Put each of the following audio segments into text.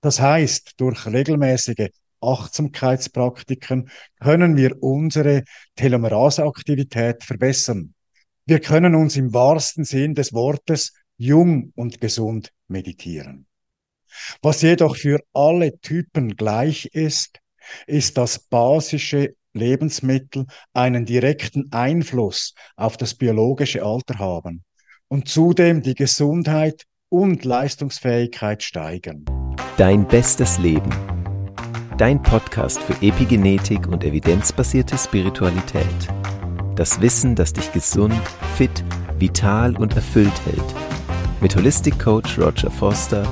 Das heißt, durch regelmäßige Achtsamkeitspraktiken können wir unsere Telomeraseaktivität verbessern. Wir können uns im wahrsten Sinn des Wortes jung und gesund meditieren. Was jedoch für alle Typen gleich ist, ist, dass basische Lebensmittel einen direkten Einfluss auf das biologische Alter haben und zudem die Gesundheit und Leistungsfähigkeit steigern. Dein bestes Leben. Dein Podcast für Epigenetik und evidenzbasierte Spiritualität. Das Wissen, das dich gesund, fit, vital und erfüllt hält. Mit Holistic Coach Roger Foster.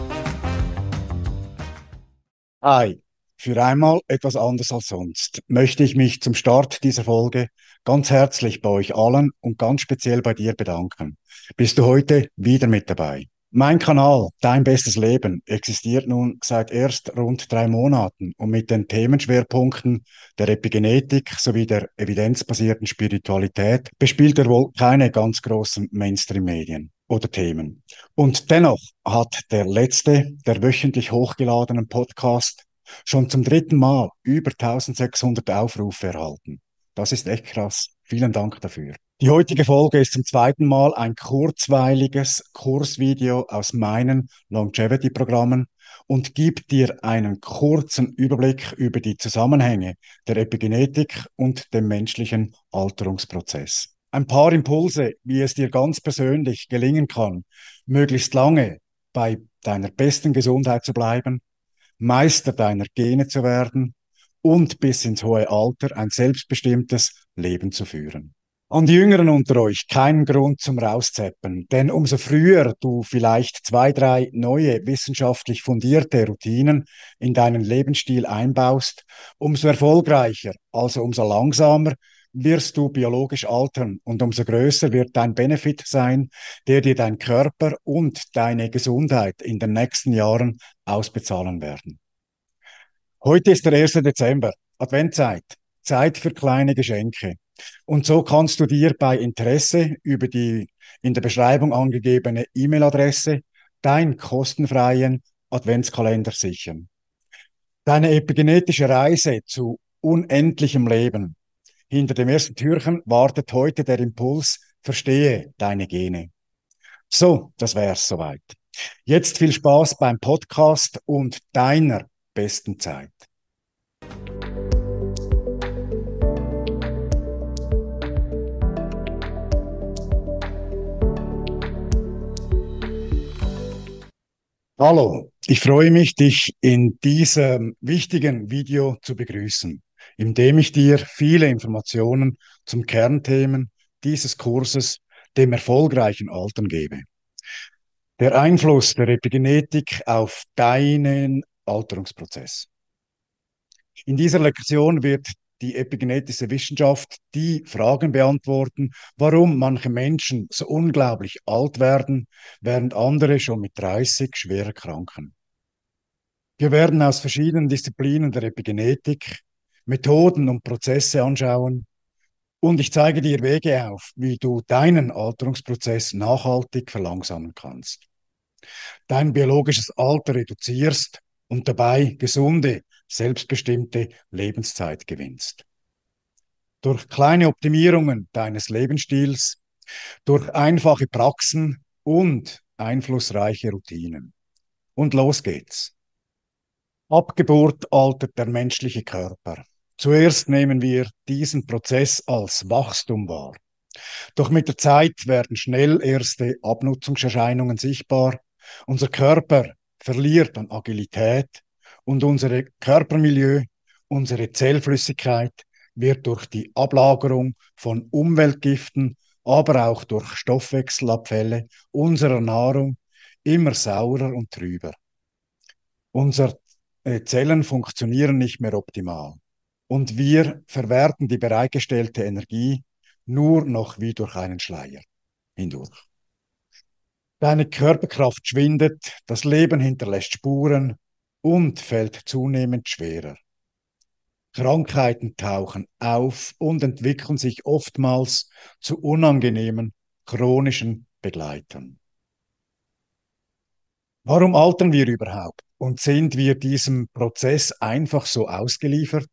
Hi, für einmal etwas anders als sonst möchte ich mich zum Start dieser Folge ganz herzlich bei euch allen und ganz speziell bei dir bedanken. Bist du heute wieder mit dabei? Mein Kanal Dein bestes Leben existiert nun seit erst rund drei Monaten und mit den Themenschwerpunkten der Epigenetik sowie der evidenzbasierten Spiritualität bespielt er wohl keine ganz großen Mainstream-Medien oder Themen. Und dennoch hat der letzte der wöchentlich hochgeladenen Podcast schon zum dritten Mal über 1600 Aufrufe erhalten. Das ist echt krass. Vielen Dank dafür. Die heutige Folge ist zum zweiten Mal ein kurzweiliges Kursvideo aus meinen Longevity-Programmen und gibt dir einen kurzen Überblick über die Zusammenhänge der Epigenetik und dem menschlichen Alterungsprozess. Ein paar Impulse, wie es dir ganz persönlich gelingen kann, möglichst lange bei deiner besten Gesundheit zu bleiben Meister deiner Gene zu werden und bis ins hohe Alter ein selbstbestimmtes Leben zu führen. An die Jüngeren unter euch keinen Grund zum Rauszeppen, denn umso früher du vielleicht zwei, drei neue wissenschaftlich fundierte Routinen in deinen Lebensstil einbaust, umso erfolgreicher, also umso langsamer wirst du biologisch altern und umso größer wird dein Benefit sein, der dir dein Körper und deine Gesundheit in den nächsten Jahren ausbezahlen werden. Heute ist der 1. Dezember, Adventzeit, Zeit für kleine Geschenke. Und so kannst du dir bei Interesse über die in der Beschreibung angegebene E-Mail-Adresse deinen kostenfreien Adventskalender sichern. Deine epigenetische Reise zu unendlichem Leben hinter dem ersten Türchen wartet heute der Impuls, verstehe deine Gene. So, das wär's soweit. Jetzt viel Spaß beim Podcast und deiner besten Zeit. Hallo, ich freue mich, dich in diesem wichtigen Video zu begrüßen indem ich dir viele Informationen zum Kernthemen dieses Kurses, dem erfolgreichen Altern gebe. Der Einfluss der Epigenetik auf deinen Alterungsprozess. In dieser Lektion wird die epigenetische Wissenschaft die Fragen beantworten, warum manche Menschen so unglaublich alt werden, während andere schon mit 30 schwer erkranken. Wir werden aus verschiedenen Disziplinen der Epigenetik Methoden und Prozesse anschauen. Und ich zeige dir Wege auf, wie du deinen Alterungsprozess nachhaltig verlangsamen kannst. Dein biologisches Alter reduzierst und dabei gesunde, selbstbestimmte Lebenszeit gewinnst. Durch kleine Optimierungen deines Lebensstils, durch einfache Praxen und einflussreiche Routinen. Und los geht's. Abgeburt altert der menschliche Körper. Zuerst nehmen wir diesen Prozess als Wachstum wahr. Doch mit der Zeit werden schnell erste Abnutzungserscheinungen sichtbar. Unser Körper verliert an Agilität und unser Körpermilieu, unsere Zellflüssigkeit wird durch die Ablagerung von Umweltgiften, aber auch durch Stoffwechselabfälle unserer Nahrung immer saurer und trüber. Unsere Zellen funktionieren nicht mehr optimal und wir verwerten die bereitgestellte Energie nur noch wie durch einen Schleier hindurch. Deine Körperkraft schwindet, das Leben hinterlässt Spuren und fällt zunehmend schwerer. Krankheiten tauchen auf und entwickeln sich oftmals zu unangenehmen chronischen Begleitern. Warum altern wir überhaupt? und sind wir diesem Prozess einfach so ausgeliefert?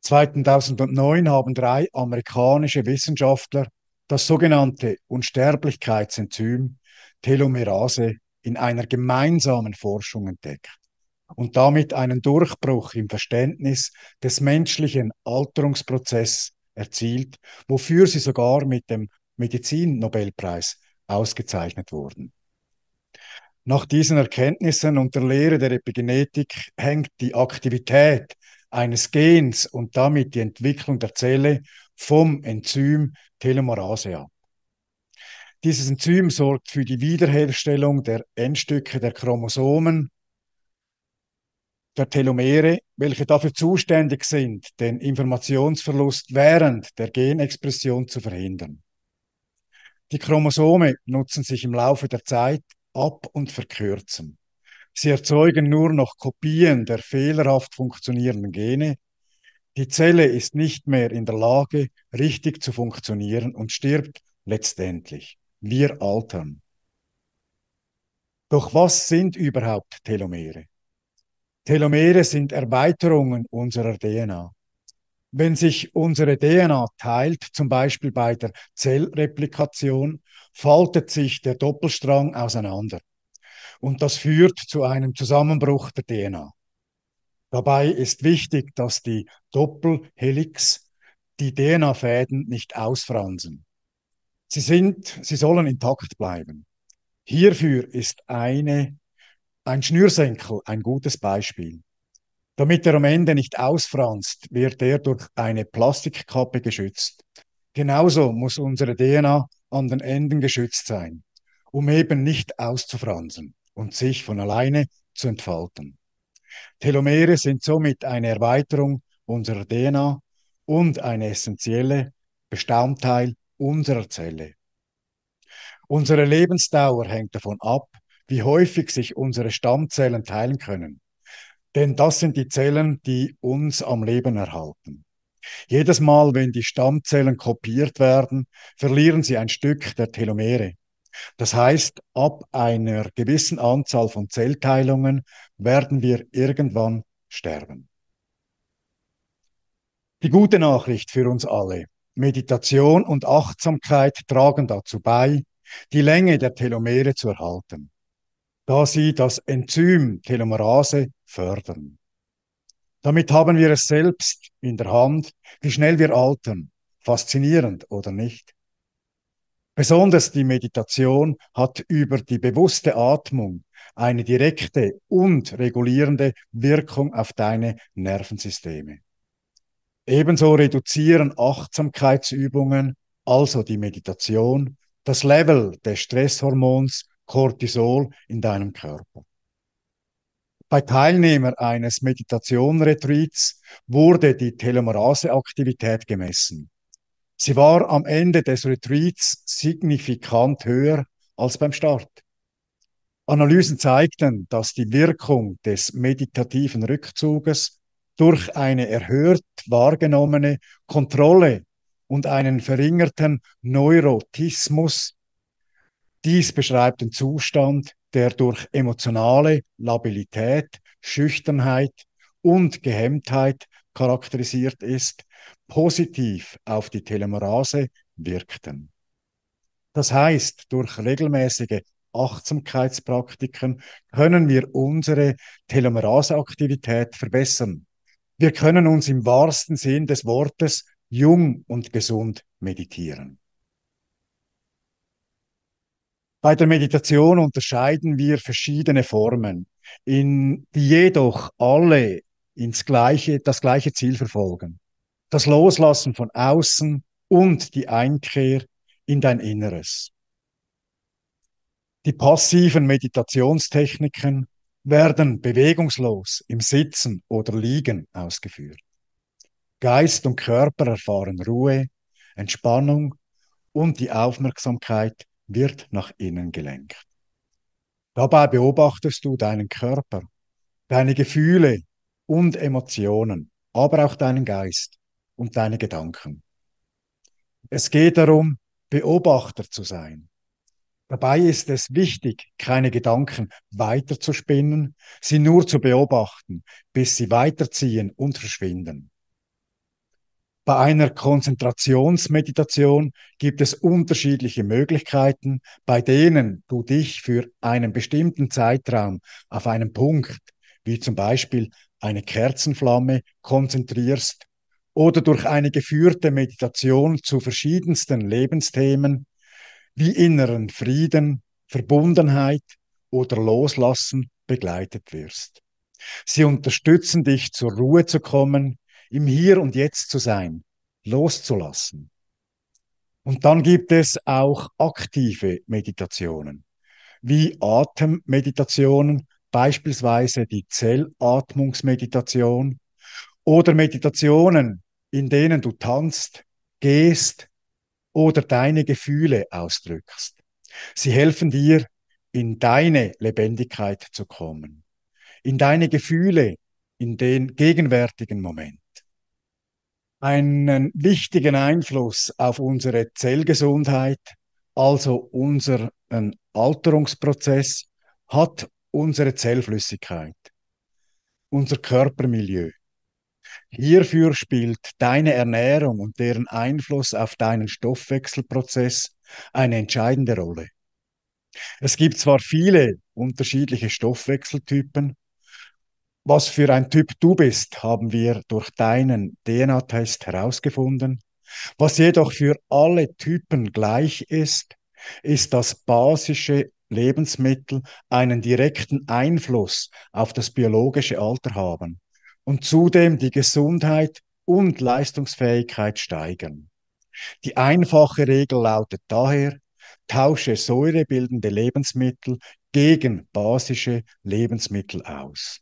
2009 haben drei amerikanische Wissenschaftler das sogenannte Unsterblichkeitsenzym Telomerase in einer gemeinsamen Forschung entdeckt und damit einen Durchbruch im Verständnis des menschlichen Alterungsprozesses erzielt, wofür sie sogar mit dem Medizin-Nobelpreis ausgezeichnet wurden. Nach diesen Erkenntnissen und der Lehre der Epigenetik hängt die Aktivität eines Gens und damit die Entwicklung der Zelle vom Enzym Telomerase ab. Dieses Enzym sorgt für die Wiederherstellung der Endstücke der Chromosomen, der Telomere, welche dafür zuständig sind, den Informationsverlust während der Genexpression zu verhindern. Die Chromosome nutzen sich im Laufe der Zeit ab und verkürzen. Sie erzeugen nur noch Kopien der fehlerhaft funktionierenden Gene. Die Zelle ist nicht mehr in der Lage, richtig zu funktionieren und stirbt letztendlich. Wir altern. Doch was sind überhaupt Telomere? Telomere sind Erweiterungen unserer DNA. Wenn sich unsere DNA teilt, zum Beispiel bei der Zellreplikation, faltet sich der Doppelstrang auseinander. Und das führt zu einem Zusammenbruch der DNA. Dabei ist wichtig, dass die Doppelhelix die DNA-Fäden nicht ausfransen. Sie sind, sie sollen intakt bleiben. Hierfür ist eine ein Schnürsenkel ein gutes Beispiel. Damit er am Ende nicht ausfranst, wird er durch eine Plastikkappe geschützt. Genauso muss unsere DNA an den Enden geschützt sein, um eben nicht auszufransen und sich von alleine zu entfalten. Telomere sind somit eine Erweiterung unserer DNA und ein essentielle Bestandteil unserer Zelle. Unsere Lebensdauer hängt davon ab, wie häufig sich unsere Stammzellen teilen können. Denn das sind die Zellen, die uns am Leben erhalten. Jedes Mal, wenn die Stammzellen kopiert werden, verlieren sie ein Stück der Telomere. Das heißt, ab einer gewissen Anzahl von Zellteilungen werden wir irgendwann sterben. Die gute Nachricht für uns alle. Meditation und Achtsamkeit tragen dazu bei, die Länge der Telomere zu erhalten da sie das Enzym Telomerase fördern. Damit haben wir es selbst in der Hand, wie schnell wir altern. Faszinierend oder nicht? Besonders die Meditation hat über die bewusste Atmung eine direkte und regulierende Wirkung auf deine Nervensysteme. Ebenso reduzieren Achtsamkeitsübungen, also die Meditation, das Level des Stresshormons Cortisol in deinem Körper. Bei Teilnehmer eines Meditation-Retreats wurde die Telomerase-Aktivität gemessen. Sie war am Ende des Retreats signifikant höher als beim Start. Analysen zeigten, dass die Wirkung des meditativen Rückzuges durch eine erhöht wahrgenommene Kontrolle und einen verringerten Neurotismus dies beschreibt den Zustand, der durch emotionale Labilität, Schüchternheit und Gehemmtheit charakterisiert ist, positiv auf die Telomerase wirkten. Das heißt, durch regelmäßige Achtsamkeitspraktiken können wir unsere Telomeraseaktivität verbessern. Wir können uns im wahrsten Sinn des Wortes jung und gesund meditieren. Bei der Meditation unterscheiden wir verschiedene Formen, in, die jedoch alle ins gleiche, das gleiche Ziel verfolgen. Das Loslassen von außen und die Einkehr in dein Inneres. Die passiven Meditationstechniken werden bewegungslos im Sitzen oder Liegen ausgeführt. Geist und Körper erfahren Ruhe, Entspannung und die Aufmerksamkeit wird nach innen gelenkt. Dabei beobachtest du deinen Körper, deine Gefühle und Emotionen, aber auch deinen Geist und deine Gedanken. Es geht darum, Beobachter zu sein. Dabei ist es wichtig, keine Gedanken weiterzuspinnen, sie nur zu beobachten, bis sie weiterziehen und verschwinden. Bei einer Konzentrationsmeditation gibt es unterschiedliche Möglichkeiten, bei denen du dich für einen bestimmten Zeitraum auf einen Punkt, wie zum Beispiel eine Kerzenflamme, konzentrierst oder durch eine geführte Meditation zu verschiedensten Lebensthemen wie inneren Frieden, Verbundenheit oder Loslassen begleitet wirst. Sie unterstützen dich zur Ruhe zu kommen, im Hier und Jetzt zu sein, loszulassen. Und dann gibt es auch aktive Meditationen, wie Atemmeditationen, beispielsweise die Zellatmungsmeditation oder Meditationen, in denen du tanzt, gehst oder deine Gefühle ausdrückst. Sie helfen dir, in deine Lebendigkeit zu kommen, in deine Gefühle, in den gegenwärtigen Moment. Einen wichtigen Einfluss auf unsere Zellgesundheit, also unseren Alterungsprozess, hat unsere Zellflüssigkeit, unser Körpermilieu. Hierfür spielt deine Ernährung und deren Einfluss auf deinen Stoffwechselprozess eine entscheidende Rolle. Es gibt zwar viele unterschiedliche Stoffwechseltypen, was für ein Typ du bist, haben wir durch deinen DNA-Test herausgefunden. Was jedoch für alle Typen gleich ist, ist, dass basische Lebensmittel einen direkten Einfluss auf das biologische Alter haben und zudem die Gesundheit und Leistungsfähigkeit steigern. Die einfache Regel lautet daher, tausche säurebildende Lebensmittel gegen basische Lebensmittel aus.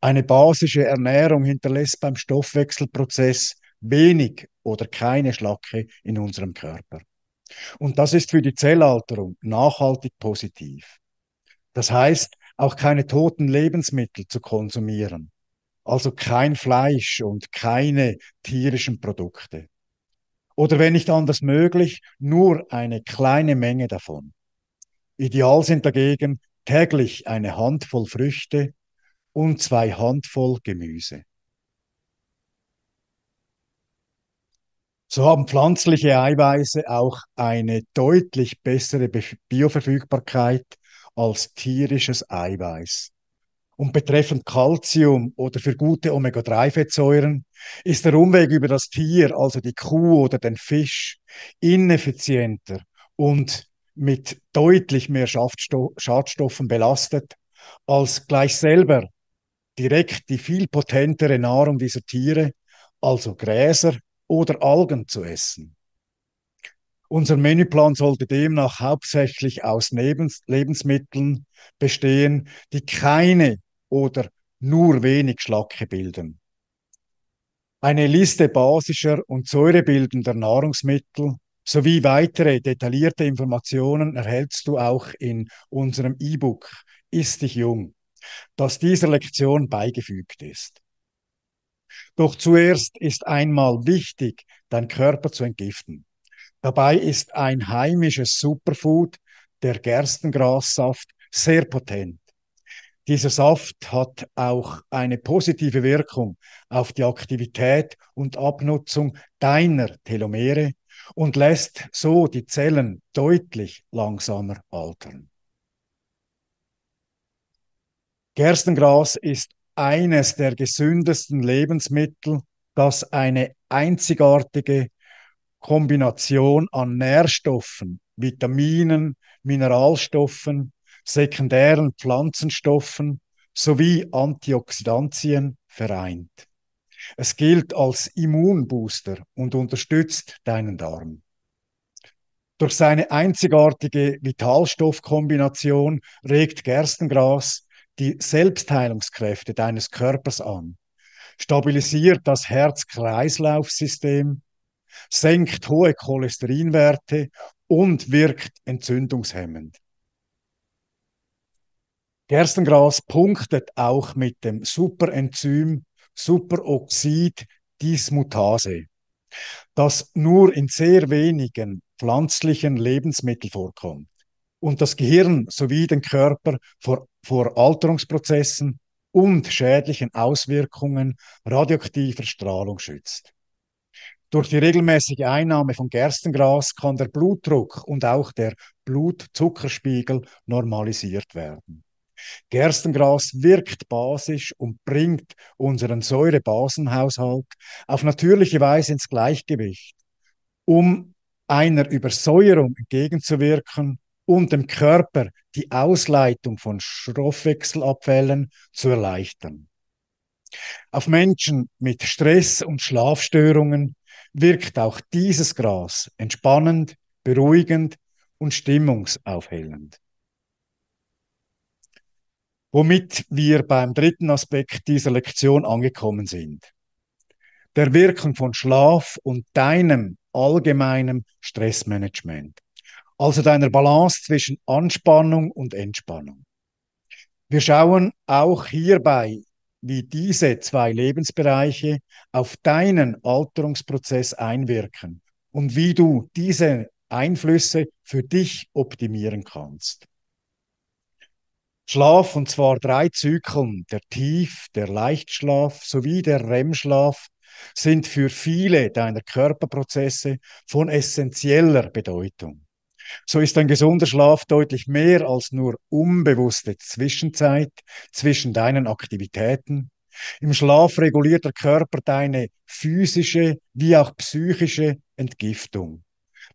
Eine basische Ernährung hinterlässt beim Stoffwechselprozess wenig oder keine Schlacke in unserem Körper. Und das ist für die Zellalterung nachhaltig positiv. Das heißt, auch keine toten Lebensmittel zu konsumieren, also kein Fleisch und keine tierischen Produkte. Oder wenn nicht anders möglich, nur eine kleine Menge davon. Ideal sind dagegen täglich eine Handvoll Früchte und zwei Handvoll Gemüse. So haben pflanzliche Eiweiße auch eine deutlich bessere Bioverfügbarkeit als tierisches Eiweiß. Und betreffend Calcium oder für gute Omega-3-Fettsäuren ist der Umweg über das Tier, also die Kuh oder den Fisch, ineffizienter und mit deutlich mehr Schadstoffen belastet, als gleich selber direkt die viel potentere Nahrung dieser Tiere, also Gräser oder Algen zu essen. Unser Menüplan sollte demnach hauptsächlich aus Lebensmitteln bestehen, die keine oder nur wenig Schlacke bilden. Eine Liste basischer und säurebildender Nahrungsmittel sowie weitere detaillierte Informationen erhältst du auch in unserem E-Book Ist dich jung, das dieser Lektion beigefügt ist. Doch zuerst ist einmal wichtig, dein Körper zu entgiften. Dabei ist ein heimisches Superfood, der Gerstengrassaft, sehr potent. Dieser Saft hat auch eine positive Wirkung auf die Aktivität und Abnutzung deiner Telomere und lässt so die Zellen deutlich langsamer altern. Gerstengras ist eines der gesündesten Lebensmittel, das eine einzigartige Kombination an Nährstoffen, Vitaminen, Mineralstoffen, sekundären Pflanzenstoffen sowie Antioxidantien vereint. Es gilt als Immunbooster und unterstützt deinen Darm. Durch seine einzigartige Vitalstoffkombination regt Gerstengras die Selbstheilungskräfte deines Körpers an, stabilisiert das Herz-Kreislauf-System, senkt hohe Cholesterinwerte und wirkt entzündungshemmend. Gerstengras punktet auch mit dem Superenzym Superoxid Dismutase, das nur in sehr wenigen pflanzlichen Lebensmitteln vorkommt. und das Gehirn sowie den Körper vor, vor Alterungsprozessen und schädlichen Auswirkungen radioaktiver Strahlung schützt. Durch die regelmäßige Einnahme von Gerstengras kann der Blutdruck und auch der Blutzuckerspiegel normalisiert werden. Gerstengras wirkt basisch und bringt unseren Säurebasenhaushalt auf natürliche Weise ins Gleichgewicht, um einer Übersäuerung entgegenzuwirken und dem Körper die Ausleitung von Stoffwechselabfällen zu erleichtern. Auf Menschen mit Stress und Schlafstörungen wirkt auch dieses Gras entspannend, beruhigend und stimmungsaufhellend. Womit wir beim dritten Aspekt dieser Lektion angekommen sind. Der Wirkung von Schlaf und deinem allgemeinen Stressmanagement. Also deiner Balance zwischen Anspannung und Entspannung. Wir schauen auch hierbei wie diese zwei Lebensbereiche auf deinen Alterungsprozess einwirken und wie du diese Einflüsse für dich optimieren kannst. Schlaf, und zwar drei Zyklen, der Tief-, der Leichtschlaf sowie der REM-Schlaf, sind für viele deiner Körperprozesse von essentieller Bedeutung. So ist ein gesunder Schlaf deutlich mehr als nur unbewusste Zwischenzeit zwischen deinen Aktivitäten. Im Schlaf reguliert der Körper deine physische wie auch psychische Entgiftung.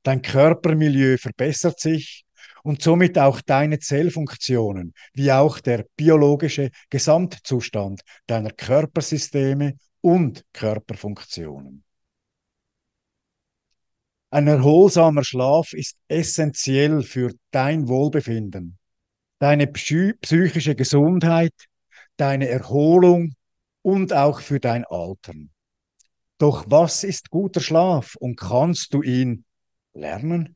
Dein Körpermilieu verbessert sich und somit auch deine Zellfunktionen, wie auch der biologische Gesamtzustand deiner Körpersysteme und Körperfunktionen. Ein erholsamer Schlaf ist essentiell für dein Wohlbefinden, deine psychische Gesundheit, deine Erholung und auch für dein Altern. Doch was ist guter Schlaf und kannst du ihn lernen?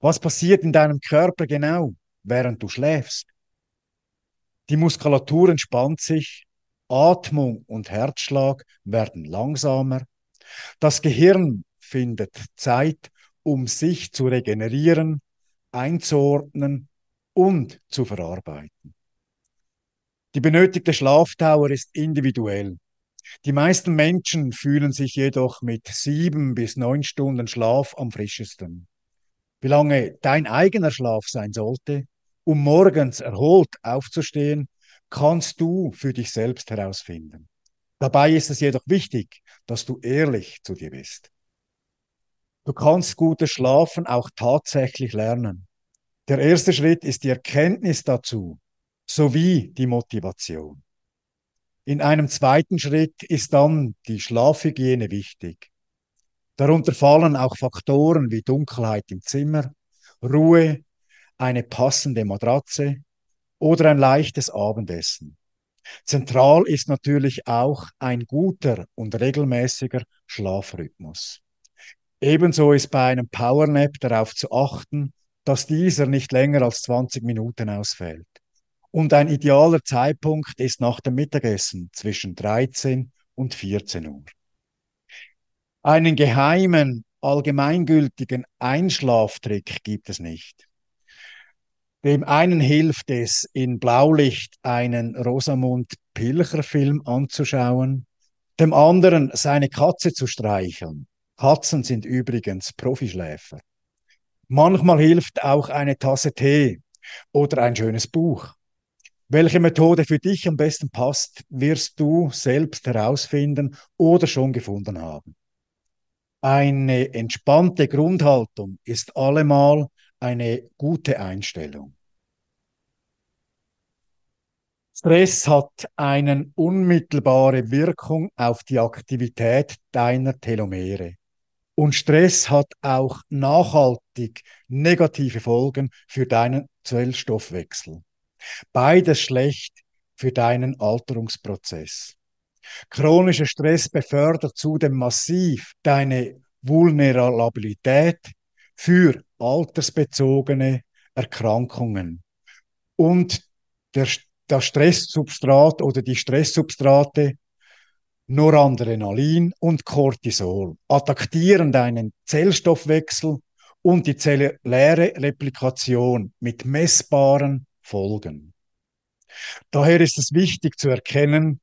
Was passiert in deinem Körper genau, während du schläfst? Die Muskulatur entspannt sich, Atmung und Herzschlag werden langsamer, das Gehirn findet Zeit, um sich zu regenerieren, einzuordnen und zu verarbeiten. Die benötigte Schlafdauer ist individuell. Die meisten Menschen fühlen sich jedoch mit sieben bis neun Stunden Schlaf am frischesten. Wie lange dein eigener Schlaf sein sollte, um morgens erholt aufzustehen, kannst du für dich selbst herausfinden. Dabei ist es jedoch wichtig, dass du ehrlich zu dir bist. Du kannst gutes Schlafen auch tatsächlich lernen. Der erste Schritt ist die Erkenntnis dazu sowie die Motivation. In einem zweiten Schritt ist dann die Schlafhygiene wichtig. Darunter fallen auch Faktoren wie Dunkelheit im Zimmer, Ruhe, eine passende Matratze oder ein leichtes Abendessen. Zentral ist natürlich auch ein guter und regelmäßiger Schlafrhythmus. Ebenso ist bei einem Powernap darauf zu achten, dass dieser nicht länger als 20 Minuten ausfällt. Und ein idealer Zeitpunkt ist nach dem Mittagessen zwischen 13 und 14 Uhr. Einen geheimen, allgemeingültigen Einschlaftrick gibt es nicht. Dem einen hilft es, in Blaulicht einen Rosamund Pilcher Film anzuschauen, dem anderen seine Katze zu streicheln Katzen sind übrigens Profischläfer. Manchmal hilft auch eine Tasse Tee oder ein schönes Buch. Welche Methode für dich am besten passt, wirst du selbst herausfinden oder schon gefunden haben. Eine entspannte Grundhaltung ist allemal eine gute Einstellung. Stress hat eine unmittelbare Wirkung auf die Aktivität deiner Telomere. Und Stress hat auch nachhaltig negative Folgen für deinen Zellstoffwechsel. Beides schlecht für deinen Alterungsprozess. Chronischer Stress befördert zudem massiv deine Vulnerabilität für altersbezogene Erkrankungen. Und der, das Stresssubstrat oder die Stresssubstrate Noradrenalin und Cortisol attackieren deinen Zellstoffwechsel und die zelluläre Replikation mit messbaren Folgen. Daher ist es wichtig zu erkennen,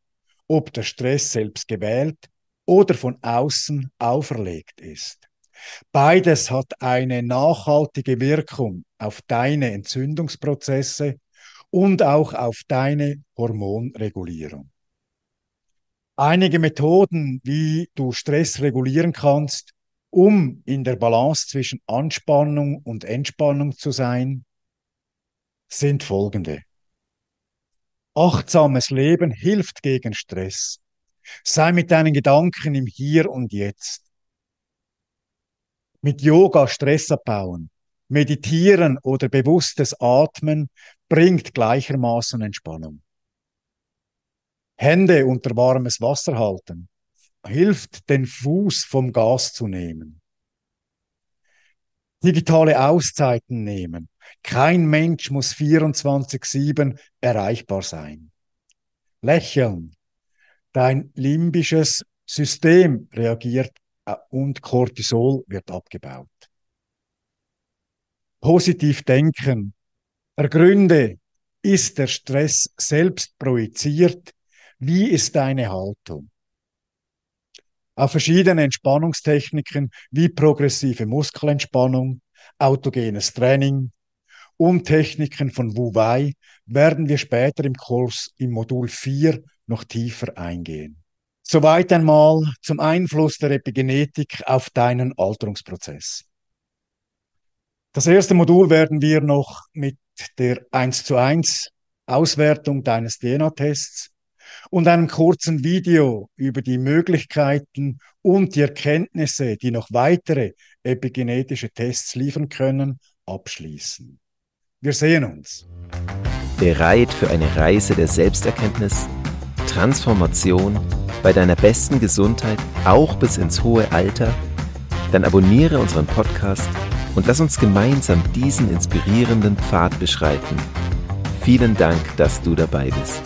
ob der Stress selbst gewählt oder von außen auferlegt ist. Beides hat eine nachhaltige Wirkung auf deine Entzündungsprozesse und auch auf deine Hormonregulierung. Einige Methoden, wie du Stress regulieren kannst, um in der Balance zwischen Anspannung und Entspannung zu sein, sind folgende. Achtsames Leben hilft gegen Stress. Sei mit deinen Gedanken im Hier und Jetzt. Mit Yoga Stress abbauen. Meditieren oder bewusstes Atmen bringt gleichermaßen Entspannung. Hände unter warmes Wasser halten hilft, den Fuß vom Gas zu nehmen. Digitale Auszeiten nehmen. Kein Mensch muss 24-7 erreichbar sein. Lächeln. Dein limbisches System reagiert äh, und Cortisol wird abgebaut. Positiv denken. Ergründe, ist der Stress selbst projiziert? Wie ist deine Haltung? Auf verschiedene Entspannungstechniken wie progressive Muskelentspannung, autogenes Training und Techniken von Wu Wei werden wir später im Kurs im Modul 4 noch tiefer eingehen. Soweit einmal zum Einfluss der Epigenetik auf deinen Alterungsprozess. Das erste Modul werden wir noch mit der 1 zu 1 Auswertung deines DNA-Tests und einem kurzen Video über die Möglichkeiten und die Erkenntnisse, die noch weitere epigenetische Tests liefern können, abschließen. Wir sehen uns. Bereit für eine Reise der Selbsterkenntnis, Transformation bei deiner besten Gesundheit, auch bis ins hohe Alter? Dann abonniere unseren Podcast und lass uns gemeinsam diesen inspirierenden Pfad beschreiten. Vielen Dank, dass du dabei bist.